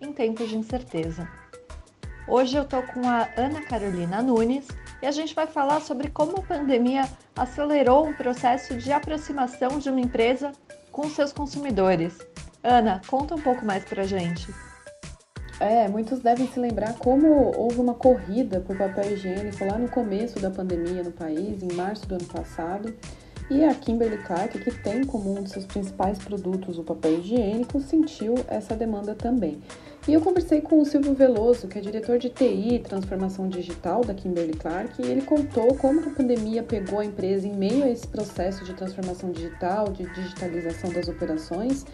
em tempos de incerteza. Hoje eu estou com a Ana Carolina Nunes e a gente vai falar sobre como a pandemia acelerou um processo de aproximação de uma empresa com seus consumidores. Ana, conta um pouco mais para a gente. É, muitos devem se lembrar como houve uma corrida por papel higiênico lá no começo da pandemia no país, em março do ano passado, e a Kimberly Clark, que tem como um de seus principais produtos o papel higiênico, sentiu essa demanda também. E eu conversei com o Silvio Veloso, que é diretor de TI e transformação digital da Kimberly Clark, e ele contou como a pandemia pegou a empresa em meio a esse processo de transformação digital, de digitalização das operações,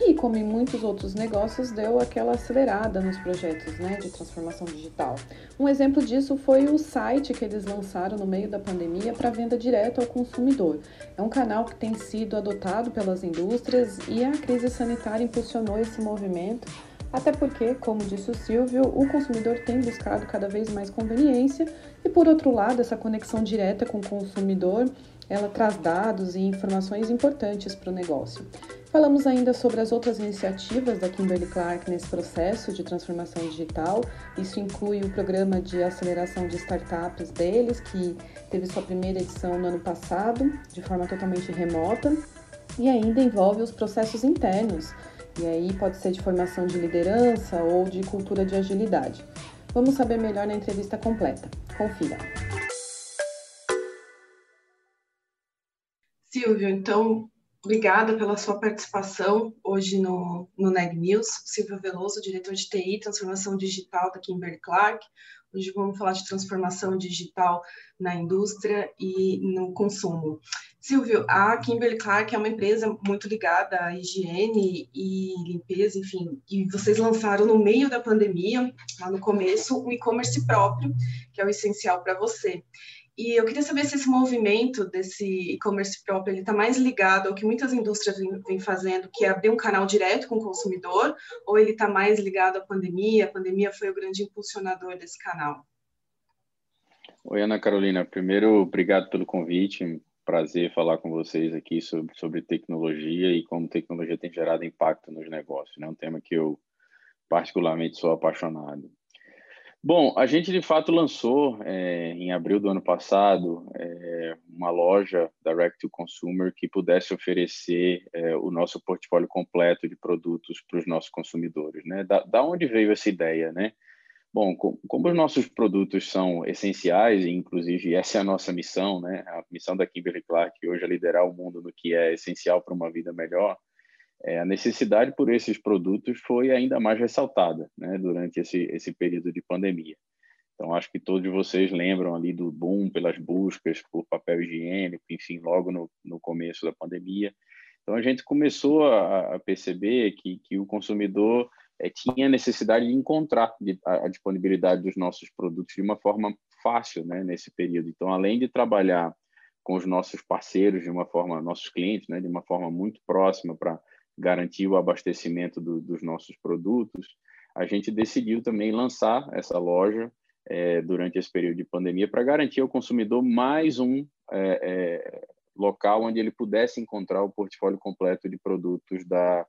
e como em muitos outros negócios, deu aquela acelerada nos projetos né, de transformação digital. Um exemplo disso foi o site que eles lançaram no meio da pandemia para venda direto ao consumidor. É um canal que tem sido adotado pelas indústrias e a crise sanitária impulsionou esse movimento. Até porque, como disse o Silvio, o consumidor tem buscado cada vez mais conveniência e, por outro lado, essa conexão direta com o consumidor ela traz dados e informações importantes para o negócio. Falamos ainda sobre as outras iniciativas da Kimberly Clark nesse processo de transformação digital. Isso inclui o programa de aceleração de startups deles, que teve sua primeira edição no ano passado, de forma totalmente remota, e ainda envolve os processos internos. E aí pode ser de formação de liderança ou de cultura de agilidade. Vamos saber melhor na entrevista completa. Confira. Silvio, então Obrigada pela sua participação hoje no, no NEG News. Silvio Veloso, diretor de TI Transformação Digital da Kimberly Clark. Hoje vamos falar de transformação digital na indústria e no consumo. Silvio, a Kimberly Clark é uma empresa muito ligada à higiene e limpeza, enfim, e vocês lançaram no meio da pandemia, lá no começo, um e-commerce próprio, que é o essencial para você. E eu queria saber se esse movimento desse e-commerce próprio ele está mais ligado ao que muitas indústrias vêm fazendo, que é abrir um canal direto com o consumidor, ou ele está mais ligado à pandemia? A pandemia foi o grande impulsionador desse canal. Oi, Ana Carolina. Primeiro, obrigado pelo convite. Prazer falar com vocês aqui sobre, sobre tecnologia e como tecnologia tem gerado impacto nos negócios. É né? um tema que eu particularmente sou apaixonado. Bom, a gente de fato lançou é, em abril do ano passado é, uma loja direct to consumer que pudesse oferecer é, o nosso portfólio completo de produtos para os nossos consumidores. Né? Da, da, onde veio essa ideia? Né? Bom, com, como os nossos produtos são essenciais, e inclusive essa é a nossa missão, né? a missão da Kimberly Clark hoje é liderar o mundo no que é essencial para uma vida melhor, é, a necessidade por esses produtos foi ainda mais ressaltada né, durante esse, esse período de pandemia. Então, acho que todos vocês lembram ali do boom pelas buscas por papel higiênico, enfim, logo no, no começo da pandemia. Então, a gente começou a, a perceber que, que o consumidor é, tinha necessidade de encontrar a, a, disponibilidade dos nossos produtos de uma forma fácil né, nesse período. Então, além de trabalhar com os nossos parceiros de uma forma, nossos clientes, né, de uma forma muito próxima para garantir o abastecimento do, dos nossos produtos, a gente decidiu também lançar essa loja é, durante esse período de pandemia para garantir ao consumidor mais um é, é, local onde ele pudesse encontrar o portfólio completo de produtos da,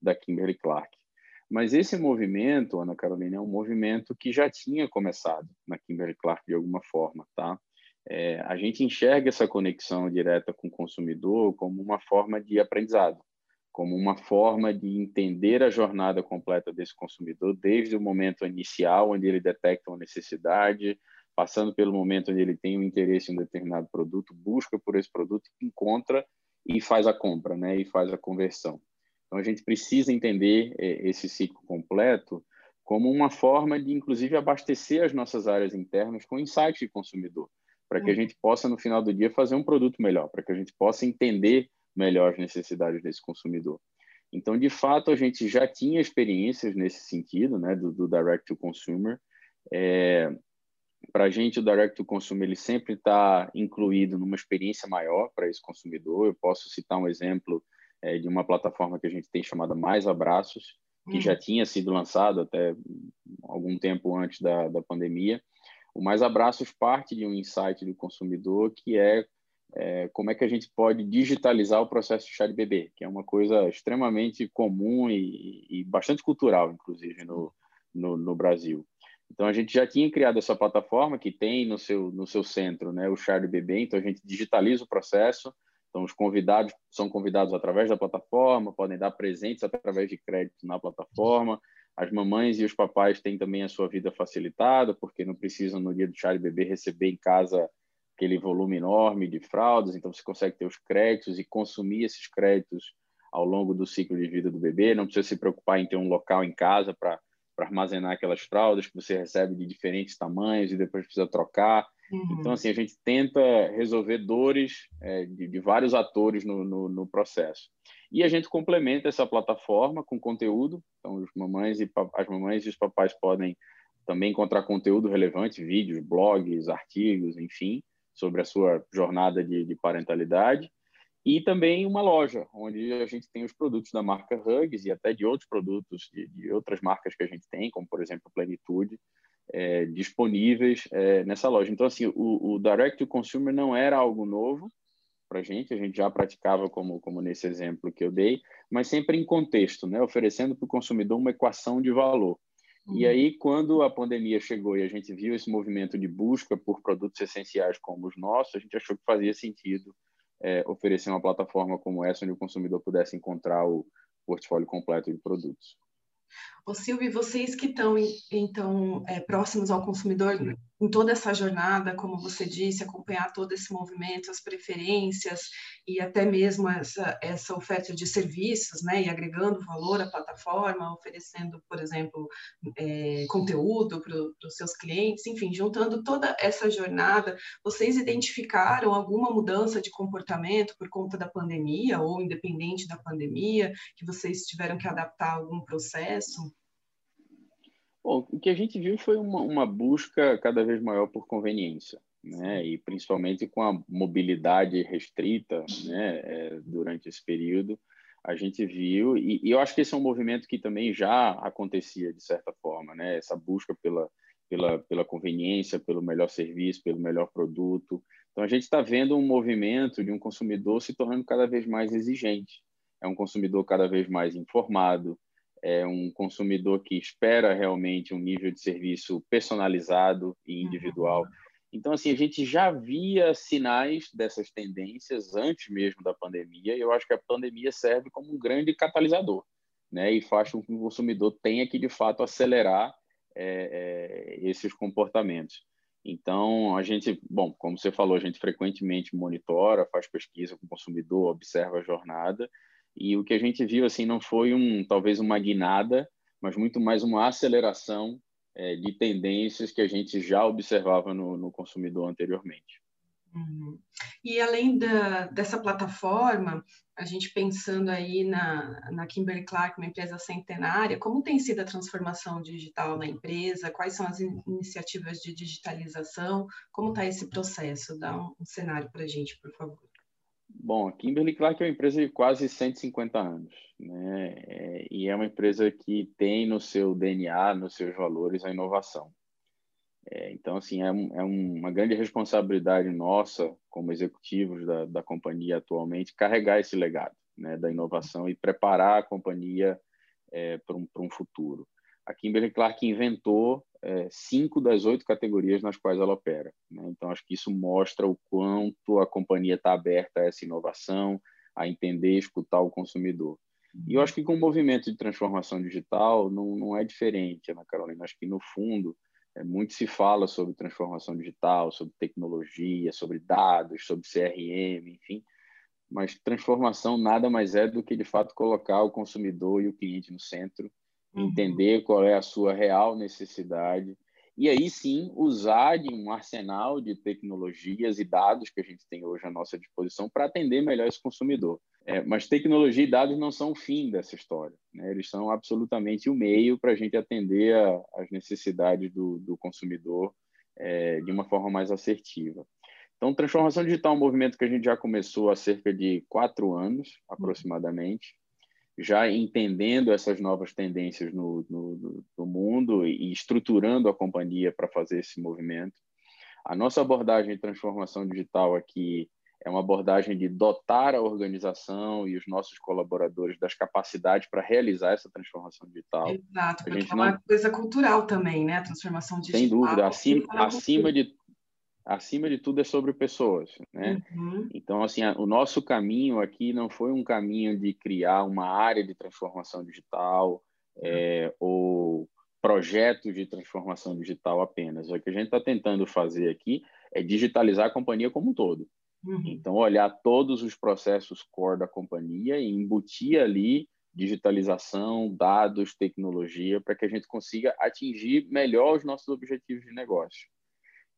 da Kimberly Clark. Mas esse movimento, Ana Carolina, é um movimento que já tinha começado na Kimberly Clark de alguma forma, tá? É, a gente enxerga essa conexão direta com o consumidor como uma forma de aprendizado como uma forma de entender a jornada completa desse consumidor, desde o momento inicial, onde ele detecta uma necessidade, passando pelo momento onde ele tem um interesse em um determinado produto, busca por esse produto, encontra e faz a compra, né? E faz a conversão. Então a gente precisa entender é, esse ciclo completo como uma forma de, inclusive, abastecer as nossas áreas internas com insights de consumidor, para que a uhum. gente possa no final do dia fazer um produto melhor, para que a gente possa entender melhor as necessidades desse consumidor. Então, de fato, a gente já tinha experiências nesse sentido, né, do, do direct to consumer. É, para a gente, o direct to consumer ele sempre está incluído numa experiência maior para esse consumidor. Eu posso citar um exemplo é, de uma plataforma que a gente tem chamada Mais Abraços, que hum. já tinha sido lançado até algum tempo antes da, da pandemia. O Mais Abraços parte de um insight do consumidor que é, é, como é que a gente pode digitalizar o processo de chá de bebê, que é uma coisa extremamente comum e, e bastante cultural, inclusive, no, no, no, Brasil. Então, a gente já tinha criado essa plataforma que tem no seu, no seu centro né, o chá de bebê, então a gente digitaliza o processo, então, os convidados são convidados através da plataforma, podem dar presentes através de crédito na plataforma. As mamães e os papais têm também a sua vida facilitada, porque não precisam, no dia do chá de bebê, receber em casa aquele volume enorme de fraldas. Então, você consegue ter os créditos e consumir esses créditos ao longo do ciclo de vida do bebê. Não precisa se preocupar em ter um local em casa para armazenar aquelas fraldas que você recebe de diferentes tamanhos e depois precisa trocar. Uhum. Então, assim, a gente tenta resolver dores é, de, de, vários atores no, no, no, processo. E a gente complementa essa plataforma com conteúdo. Então, mamães e, as mamães e os papais podem também encontrar conteúdo relevante, vídeos, blogs, artigos, enfim, sobre a sua jornada de, de parentalidade. E também uma loja, onde a gente tem os produtos da marca Hugs e até de outros produtos de, de outras marcas que a gente tem, como, por exemplo, Plenitude, é, disponíveis é, nessa loja. Então, assim, o, o, direct to consumer não era algo novo para a gente, a gente já praticava como, como nesse exemplo que eu dei, mas sempre em contexto, né? oferecendo para o consumidor uma equação de valor. Uhum. E aí, quando a pandemia chegou e a gente viu esse movimento de busca por produtos essenciais como os nossos, a gente achou que fazia sentido é, oferecer uma plataforma como essa, onde o consumidor pudesse encontrar o portfólio completo de produtos. Ô Silvio, vocês que estão então é, próximos ao consumidor em toda essa jornada, como você disse, acompanhar todo esse movimento, as preferências e até mesmo essa, essa oferta de serviços, né, e agregando valor à plataforma, oferecendo, por exemplo, é, conteúdo para os seus clientes, enfim, juntando toda essa jornada, vocês identificaram alguma mudança de comportamento por conta da pandemia ou independente da pandemia, que vocês tiveram que adaptar algum processo? Bom, o que a gente viu foi uma, uma busca cada vez maior por conveniência, né? E principalmente com a mobilidade restrita, né? É, durante esse período, a gente viu e, e, eu acho que esse é um movimento que também já acontecia de certa forma, né? Essa busca pela pela, pela conveniência, pelo melhor serviço, pelo melhor produto. Então a gente está vendo um movimento de um consumidor se tornando cada vez mais exigente. É um consumidor cada vez mais informado, é um consumidor que espera realmente um nível de serviço personalizado e individual. Uhum. Então, assim, a gente já via sinais dessas tendências antes mesmo da pandemia, e eu acho que a pandemia serve como um grande catalisador, né? E faz com que o consumidor tenha que, de fato, acelerar é, é, esses comportamentos. Então, a gente, bom, como você falou, a gente frequentemente monitora, faz pesquisa com o consumidor, observa a jornada, e o que a gente viu assim não foi um talvez uma guinada, mas muito mais uma aceleração é, de tendências que a gente já observava no, no consumidor anteriormente. Uhum. E além da, dessa plataforma, a gente pensando aí na, na Kimberly Clark, uma empresa centenária, como tem sido a transformação digital na empresa? Quais são as in iniciativas de digitalização? Como está esse processo? Dá um, um cenário para a gente, por favor. Bom, a Kimberly Clark é uma empresa de quase 150 anos, né? É, e é uma empresa que tem no seu DNA, nos seus valores, a inovação. É, então, assim, é, um, é, uma grande responsabilidade nossa, como executivos da, da companhia atualmente, carregar esse legado né, da inovação e preparar a companhia é, para um, um futuro. A Kimberly Clark inventou é, cinco das oito categorias nas quais ela opera. Né? Então, acho que isso mostra o quanto a companhia está aberta a essa inovação, a entender e escutar o consumidor. E eu acho que com o movimento de transformação digital não, não é diferente, Ana Carolina. Acho que, no fundo, é, muito se fala sobre transformação digital, sobre tecnologia, sobre dados, sobre CRM, enfim. Mas transformação nada mais é do que, de fato, colocar o consumidor e o cliente no centro. Entender qual é a sua real necessidade e aí sim usar de um arsenal de tecnologias e dados que a gente tem hoje à nossa disposição para atender melhor esse consumidor. É, mas tecnologia e dados não são o fim dessa história, né? eles são absolutamente o meio para a gente atender às necessidades do, do consumidor é, de uma forma mais assertiva. Então, transformação digital é um movimento que a gente já começou há cerca de quatro anos, aproximadamente já entendendo essas novas tendências no, no, no mundo e estruturando a companhia para fazer esse movimento. A nossa abordagem de transformação digital aqui é uma abordagem de dotar a organização e os nossos colaboradores das capacidades para realizar essa transformação digital. Exato, porque é uma não... coisa cultural também, né? A transformação digital. Sem dúvida, acima, acima de acima de tudo é sobre pessoas, né? Uhum. Então, assim, a, o nosso caminho aqui não foi um caminho de criar uma área de transformação digital é, ou projetos de transformação digital apenas. O que a gente está tentando fazer aqui é digitalizar a companhia como um todo. Uhum. Então, olhar todos os processos core da companhia e embutir ali digitalização, dados, tecnologia, para que a gente consiga atingir melhor os nossos objetivos de negócio.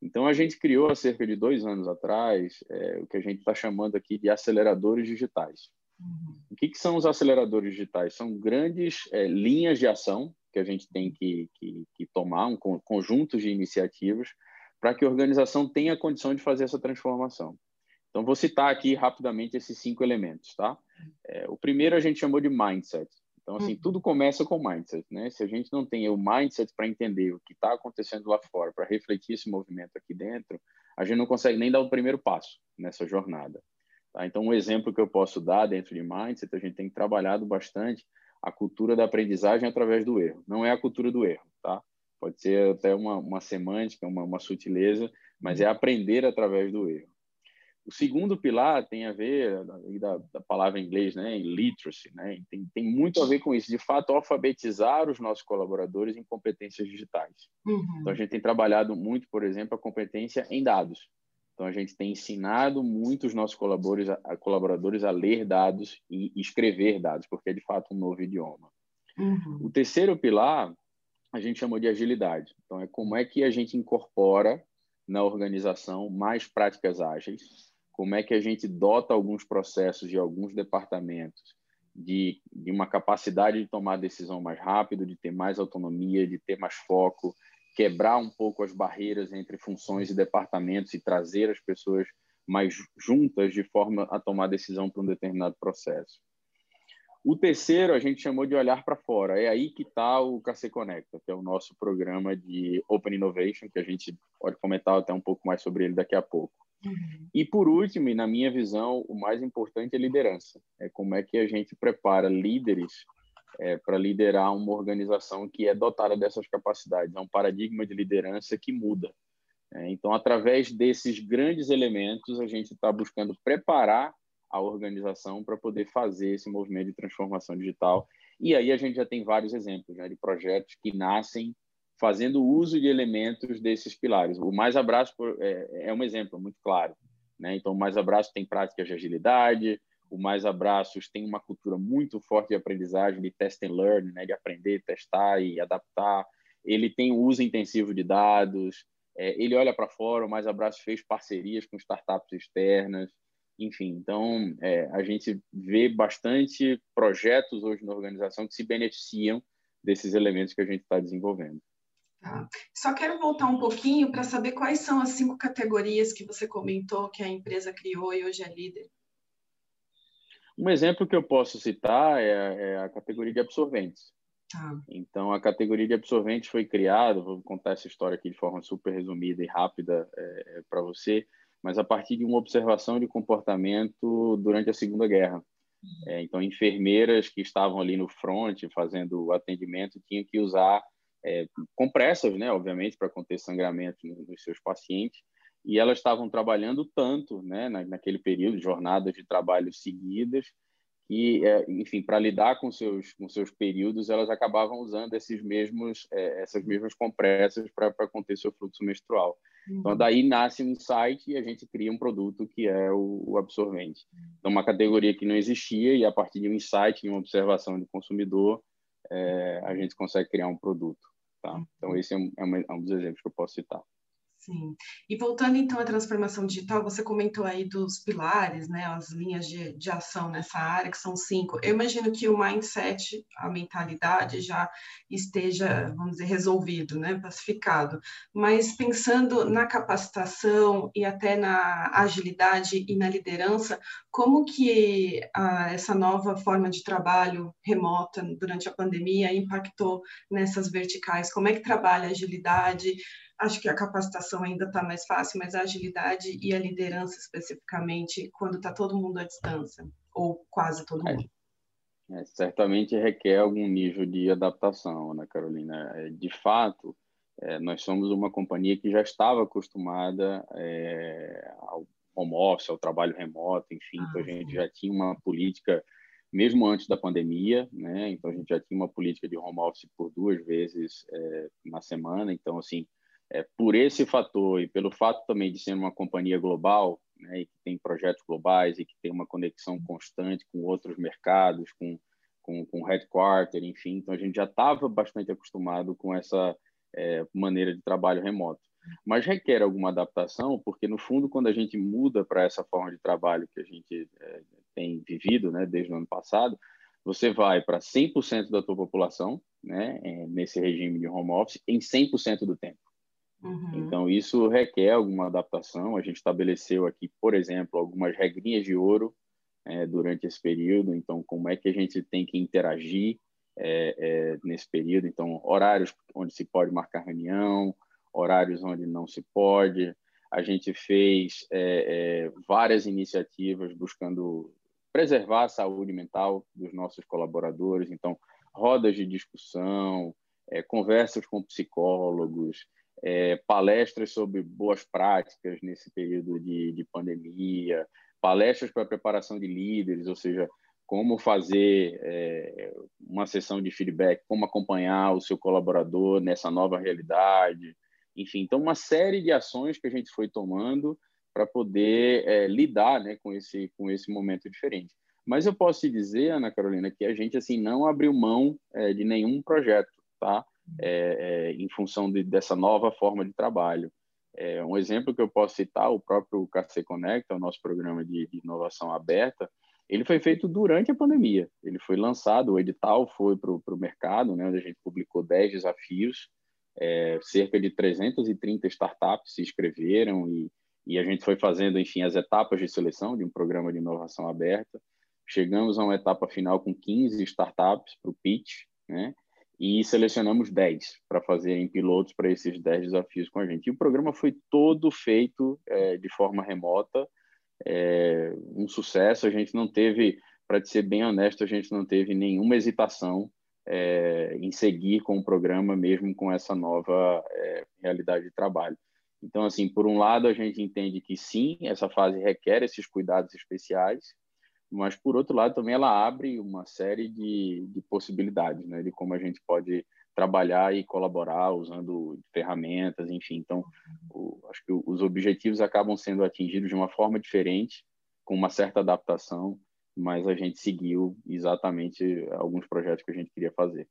Então, a gente criou há cerca de dois anos atrás é, o que a gente está chamando aqui de aceleradores digitais. Uhum. O que, que, são os aceleradores digitais? São grandes é, linhas de ação que a gente tem que, que, que tomar, um conjunto de iniciativas, para que a organização tenha condição de fazer essa transformação. Então, vou citar aqui rapidamente esses cinco elementos. Tá? É, o primeiro a gente chamou de mindset. Então, assim, uhum. tudo começa com mindset, né? Se a gente não tem o mindset para entender o que está acontecendo lá fora, para refletir esse movimento aqui dentro, a gente não consegue nem dar o primeiro passo nessa jornada. Tá? Então, um exemplo que eu posso dar dentro de mindset, a gente tem trabalhado bastante a cultura da aprendizagem através do erro. Não é a cultura do erro, tá? Pode ser até uma, uma semântica, uma, uma sutileza, mas é aprender através do erro. O segundo pilar tem a ver, da, da palavra em inglês, né, literacy, né, tem, tem muito a ver com isso, de fato, alfabetizar os nossos colaboradores em competências digitais. Uhum. Então, a gente tem trabalhado muito, por exemplo, a competência em dados. Então, a gente tem ensinado muito os nossos colaboradores a, colaboradores a ler dados e escrever dados, porque é, de fato, um novo idioma. Uhum. O terceiro pilar, a gente chamou de agilidade. Então, é como é que a gente incorpora na organização mais práticas ágeis como é que a gente dota alguns processos de alguns departamentos de, de uma capacidade de tomar decisão mais rápido, de ter mais autonomia, de ter mais foco, quebrar um pouco as barreiras entre funções e departamentos e trazer as pessoas mais juntas de forma a tomar decisão para um determinado processo. O terceiro a gente chamou de olhar para fora. É aí que está o KC Conecta, que é o nosso programa de Open Innovation, que a gente pode comentar até um pouco mais sobre ele daqui a pouco. Uhum. E por último, e na minha visão, o mais importante é liderança. É como é que a gente prepara líderes é, para liderar uma organização que é dotada dessas capacidades. É um paradigma de liderança que muda. É, então, através desses grandes elementos, a gente está buscando preparar a organização para poder fazer esse movimento de transformação digital. E aí a gente já tem vários exemplos né, de projetos que nascem fazendo uso de elementos desses pilares. O Mais Abraço é, é um exemplo muito claro. Né? Então, o Mais Abraço tem práticas de agilidade, o Mais Abraços tem uma cultura muito forte de aprendizagem, de test and learn, né? de aprender, testar e adaptar. Ele tem uso intensivo de dados, é, ele olha para fora, o Mais Abraço fez parcerias com startups externas, enfim. Então, é, a gente vê bastante projetos hoje na organização que se beneficiam desses elementos que a gente está desenvolvendo. Tá. Só quero voltar um pouquinho para saber quais são as cinco categorias que você comentou que a empresa criou e hoje é líder. Um exemplo que eu posso citar é, é a categoria de absorventes. Tá. Então, a categoria de absorventes foi criada, vou contar essa história aqui de forma super resumida e rápida é, é para você, mas a partir de uma observação de comportamento durante a Segunda Guerra. Uhum. É, então, enfermeiras que estavam ali no front fazendo o atendimento tinham que usar é, compressas, né, obviamente, para conter sangramento nos seus pacientes, e elas estavam trabalhando tanto, né, naquele período, jornadas de trabalho seguidas, que, é, enfim, para lidar com seus com seus períodos, elas acabavam usando esses mesmos é, essas mesmas compressas para conter seu fluxo menstrual. Então, uhum. Então, daí nasce um insight e a gente cria um produto que é o, o absorvente. Então, uma categoria que não existia e a partir de um insight, de uma observação do consumidor, é, a gente consegue criar um produto. Tá? Então, esse é um, é um dos exemplos que eu posso citar. Sim. E voltando então à transformação digital, você comentou aí dos pilares, né, as linhas de, de ação nessa área, que são cinco. Eu imagino que o mindset, a mentalidade já esteja, vamos dizer, resolvido, né, pacificado. Mas pensando na capacitação e até na agilidade e na liderança, como que ah, essa nova forma de trabalho remota durante a pandemia impactou nessas verticais? Como é que trabalha a agilidade? Acho que a capacitação ainda está mais fácil, mas a agilidade e a liderança especificamente, quando está todo mundo à distância, ou quase todo mundo. É, é, certamente requer algum nível de adaptação, né, Carolina? É, de fato, é, nós somos uma companhia que já estava acostumada é, ao home office, ao trabalho remoto, enfim, ah, então a gente sim. já tinha uma política mesmo antes da pandemia, né? Então a gente já tinha uma política de home office por duas vezes é, na semana. Então assim, é, por esse fator e pelo fato também de ser uma companhia global, né, e que tem projetos globais e que tem uma conexão constante com outros mercados, com, com, com headquarter, enfim, então a gente já estava bastante acostumado com essa é, maneira de trabalho remoto. Mas requer alguma adaptação, porque no fundo, quando a gente muda para essa forma de trabalho que a gente é, tem vivido né, desde o ano passado, você vai para 100% da tua população, né, é, nesse regime de home office, em 100% do tempo. Uhum. Então, isso requer alguma adaptação. A gente estabeleceu aqui, por exemplo, algumas regrinhas de ouro é, durante esse período. Então, como é que a gente tem que interagir é, é, nesse período? Então, horários onde se pode marcar reunião, horários onde não se pode. A gente fez é, é, várias iniciativas buscando preservar a saúde mental dos nossos colaboradores. Então, rodas de discussão, é, conversas com psicólogos, é, palestras sobre boas práticas nesse período de, de pandemia, palestras para preparação de líderes, ou seja, como fazer é, uma sessão de feedback, como acompanhar o seu colaborador nessa nova realidade, enfim, então uma série de ações que a gente foi tomando para poder é, lidar né, com esse com esse momento diferente. Mas eu posso te dizer, Ana Carolina, que a gente assim não abriu mão é, de nenhum projeto, tá? É, é, em função de, dessa nova forma de trabalho. É, um exemplo que eu posso citar, o próprio KC Conecta, o nosso programa de, de inovação aberta, ele foi feito durante a pandemia. Ele foi lançado, o edital foi para o mercado, né, onde a gente publicou 10 desafios, é, cerca de 330 startups se inscreveram e, e a gente foi fazendo, enfim, as etapas de seleção de um programa de inovação aberta. Chegamos a uma etapa final com 15 startups para o pitch, né? E selecionamos 10 para fazerem pilotos para esses 10 desafios com a gente. E o programa foi todo feito é, de forma remota, é, um sucesso. A gente não teve, para ser bem honesto, a gente não teve nenhuma hesitação é, em seguir com o programa, mesmo com essa nova é, realidade de trabalho. Então, assim, por um lado, a gente entende que sim, essa fase requer esses cuidados especiais, mas por outro lado também ela abre uma série de, de possibilidades, né, de como a gente pode trabalhar e colaborar usando ferramentas, enfim. Então, o, acho que os objetivos acabam sendo atingidos de uma forma diferente, com uma certa adaptação, mas a gente seguiu exatamente alguns projetos que a gente queria fazer.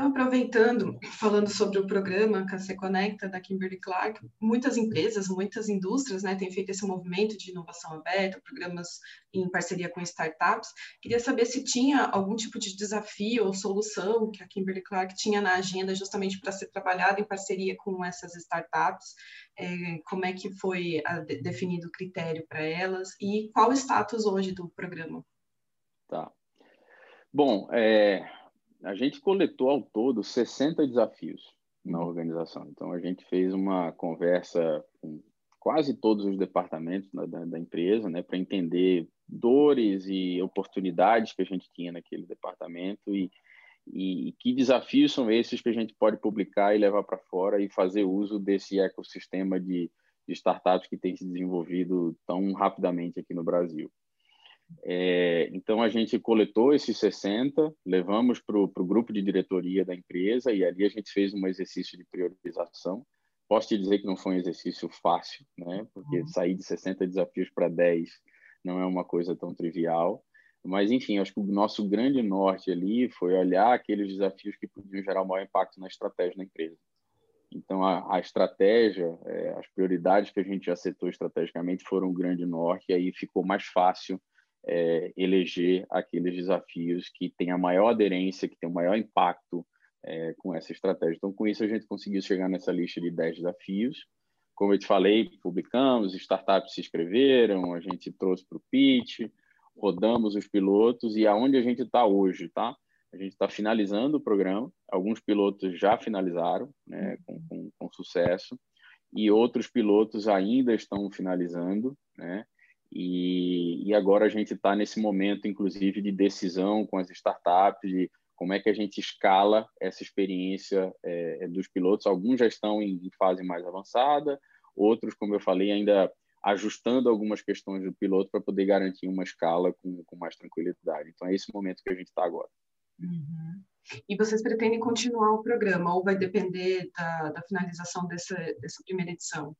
Então, aproveitando, falando sobre o programa KC Conecta da Kimberly Clark, muitas empresas, muitas indústrias né, têm feito esse movimento de inovação aberta, programas em parceria com startups. Queria saber se tinha algum tipo de desafio ou solução que a Kimberly Clark tinha na agenda justamente para ser trabalhado em parceria com essas startups, é, como é que foi a, definido o critério para elas e qual o status hoje do programa? Tá. Bom, é, a gente coletou ao todo 60 desafios na organização. Então, a gente fez uma conversa com quase todos os departamentos da, da, da empresa, né, para entender dores e oportunidades que a gente tinha naquele departamento e, e, e que desafios são esses que a gente pode publicar e levar para fora e fazer uso desse ecossistema de, de startups que tem se desenvolvido tão rapidamente aqui no Brasil. É, então, a gente coletou esses 60, levamos para o grupo de diretoria da empresa e ali a gente fez um exercício de priorização. Posso te dizer que não foi um exercício fácil, né? porque uhum. sair de 60 desafios para 10 não é uma coisa tão trivial, Mas, enfim, acho que o nosso grande norte ali foi olhar aqueles desafios que podiam gerar o maior impacto na estratégia da empresa. Então, a, a estratégia, é, as prioridades que a gente já setou estrategicamente foram um grande norte, e aí ficou mais fácil é, eleger aqueles desafios que têm a maior aderência, que têm o maior impacto é, com essa estratégia. Então, com isso, a gente conseguiu chegar nessa lista de 10 desafios. Como eu te falei, publicamos, startups se inscreveram, a gente trouxe para o pitch, rodamos os pilotos e aonde a gente está hoje, tá? A gente está finalizando o programa, alguns pilotos já finalizaram, né, com, com, com sucesso, e outros pilotos ainda estão finalizando, né? E, e agora a gente está nesse momento, inclusive, de decisão com as startups, de como é que a gente escala essa experiência é, dos pilotos. Alguns já estão em, em fase mais avançada, outros, como eu falei, ainda ajustando algumas questões do piloto para poder garantir uma escala com, com mais tranquilidade. Então, é esse momento que a gente está agora. Uhum. E vocês pretendem continuar o programa ou vai depender da, da finalização dessa, dessa primeira edição?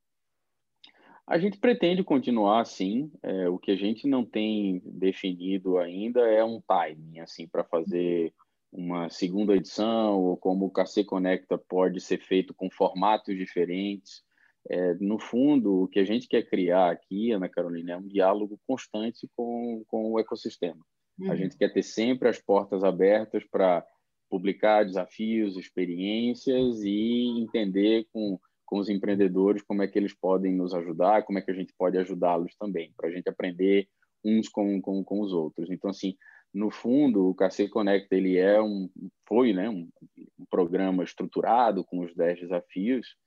A gente pretende continuar sim. É, o que a gente não tem definido ainda é um timing assim para fazer uma segunda edição ou como o KC Conecta pode ser feito com formatos diferentes. É, no fundo, o que a gente quer criar aqui, Ana Carolina, é um diálogo constante com, com o ecossistema. Uhum. A gente quer ter sempre as portas abertas para publicar desafios, experiências e entender com, com os empreendedores como é que eles podem nos ajudar, como é que a gente pode ajudá-los também, para a gente aprender uns com, com, com os outros. Então, assim, no fundo, o KC Connect ele é um, foi né, um, um programa estruturado com os 10 desafios,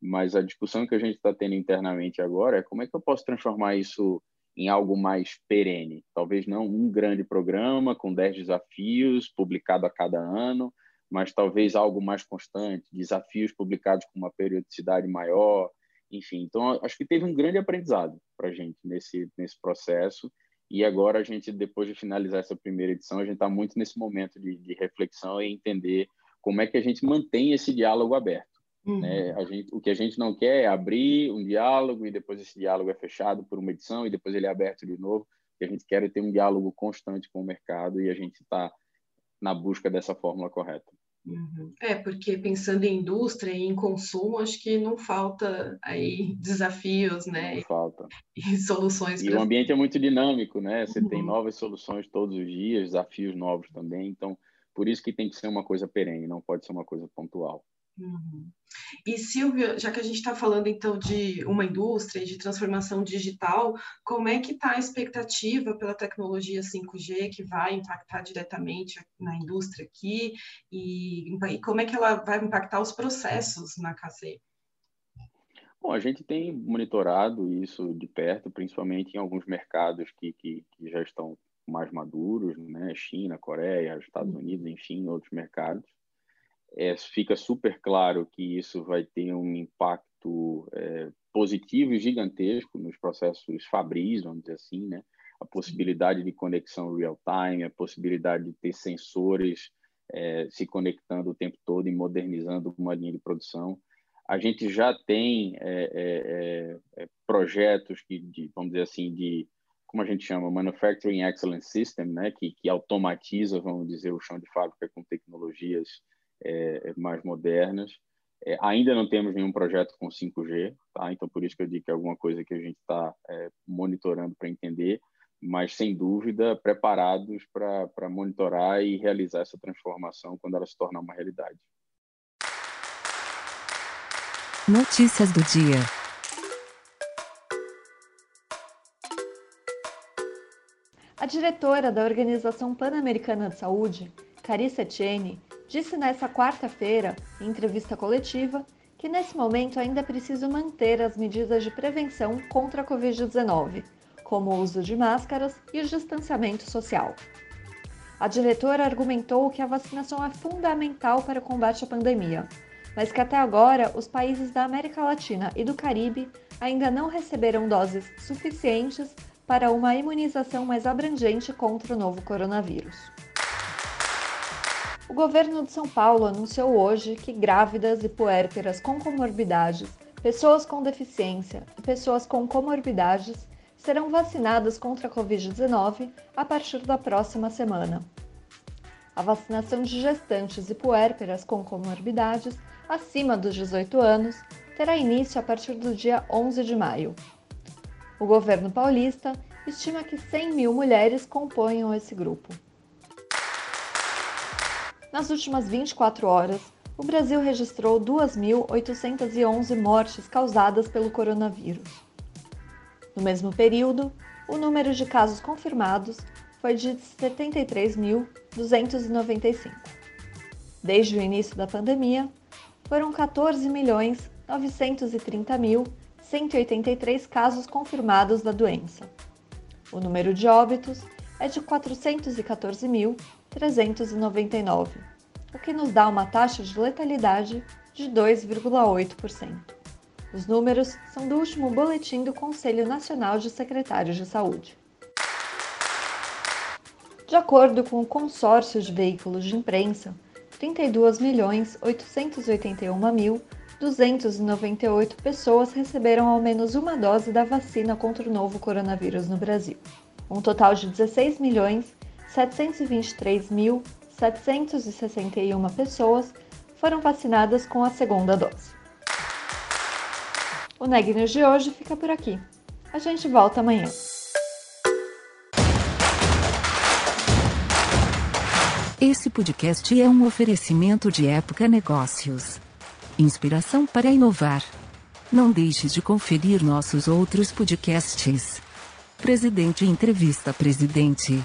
mas a discussão que a gente está tendo internamente agora é como é que eu posso transformar isso em algo mais perene. Talvez não um grande programa com 10 desafios publicado a cada ano, mas talvez algo mais constante, desafios publicados com uma periodicidade maior, enfim. Então, acho que teve um grande aprendizado para a gente nesse, nesse processo. E agora a gente, depois de finalizar essa primeira edição, a gente está muito nesse momento de, de reflexão e entender como é que a gente mantém esse diálogo aberto. Uhum. Né? Gente, o que a gente não quer é abrir um diálogo e depois esse diálogo é fechado por uma edição e depois ele é aberto de novo. O que a gente quer é ter um diálogo constante com o mercado e a gente está na busca dessa fórmula correta. Uhum. É, porque pensando em indústria e em consumo, acho que não falta aí desafios, né? Não falta. E soluções. E pra... o ambiente é muito dinâmico, né? Você uhum. tem novas soluções todos os dias, desafios novos também. Então, por isso que tem que ser uma coisa perene, não pode ser uma coisa pontual. Uhum. E Silvia, já que a gente está falando então de uma indústria de transformação digital, como é que está a expectativa pela tecnologia 5G que vai impactar diretamente na indústria aqui e, e como é que ela vai impactar os processos na KC? Bom, a gente tem monitorado isso de perto, principalmente em alguns mercados que, que, que já estão mais maduros, né? China, Coreia, Estados Unidos, enfim, outros mercados é, fica super claro que isso vai ter um impacto é, positivo e gigantesco nos processos fabris, vamos dizer assim, né? A possibilidade de conexão real-time, a possibilidade de ter sensores é, se conectando o tempo todo e modernizando uma linha de produção. A gente já tem é, é, é, projetos que, de, vamos dizer assim, de como a gente chama, Manufacturing Excellence System, né, que, que automatiza, vamos dizer, o chão de fábrica com tecnologias é, é, mais modernas. É, ainda não temos nenhum projeto com 5G, tá? então por isso que eu digo que é alguma coisa que a gente está é, monitorando para entender, mas sem dúvida preparados para monitorar e realizar essa transformação quando ela se tornar uma realidade. Notícias do dia. A diretora da Organização Pan-Americana de Saúde, Carissa Etienne, disse nesta quarta-feira, em entrevista coletiva, que nesse momento ainda é preciso manter as medidas de prevenção contra a Covid-19, como o uso de máscaras e o distanciamento social. A diretora argumentou que a vacinação é fundamental para o combate à pandemia, mas que até agora os países da América Latina e do Caribe ainda não receberam doses suficientes para uma imunização mais abrangente contra o novo coronavírus. O governo de São Paulo anunciou hoje que grávidas e puérperas com comorbidades, pessoas com deficiência e pessoas com comorbidades serão vacinadas contra a Covid-19 a partir da próxima semana. A vacinação de gestantes e puérperas com comorbidades acima dos 18 anos terá início a partir do dia 11 de maio. O governo paulista estima que 100 mil mulheres componham esse grupo. Nas últimas 24 horas, o Brasil registrou 2.811 mortes causadas pelo coronavírus. No mesmo período, o número de casos confirmados foi de 73.295. Desde o início da pandemia, foram 14.930.183 casos confirmados da doença. O número de óbitos é de 414.399, o que nos dá uma taxa de letalidade de 2,8%. Os números são do último boletim do Conselho Nacional de Secretários de Saúde. De acordo com o consórcio de veículos de imprensa, 32.881.298 pessoas receberam ao menos uma dose da vacina contra o novo coronavírus no Brasil. Um total de 16.723.761 pessoas foram vacinadas com a segunda dose. O Neg News de hoje fica por aqui. A gente volta amanhã. Esse podcast é um oferecimento de Época Negócios. Inspiração para inovar. Não deixe de conferir nossos outros podcasts. Presidente Entrevista Presidente.